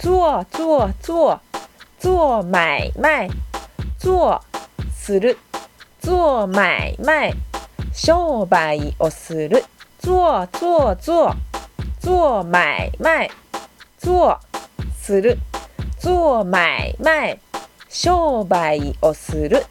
做做做做买卖做する做买卖商売をする做做做做买卖做する做买卖商売をする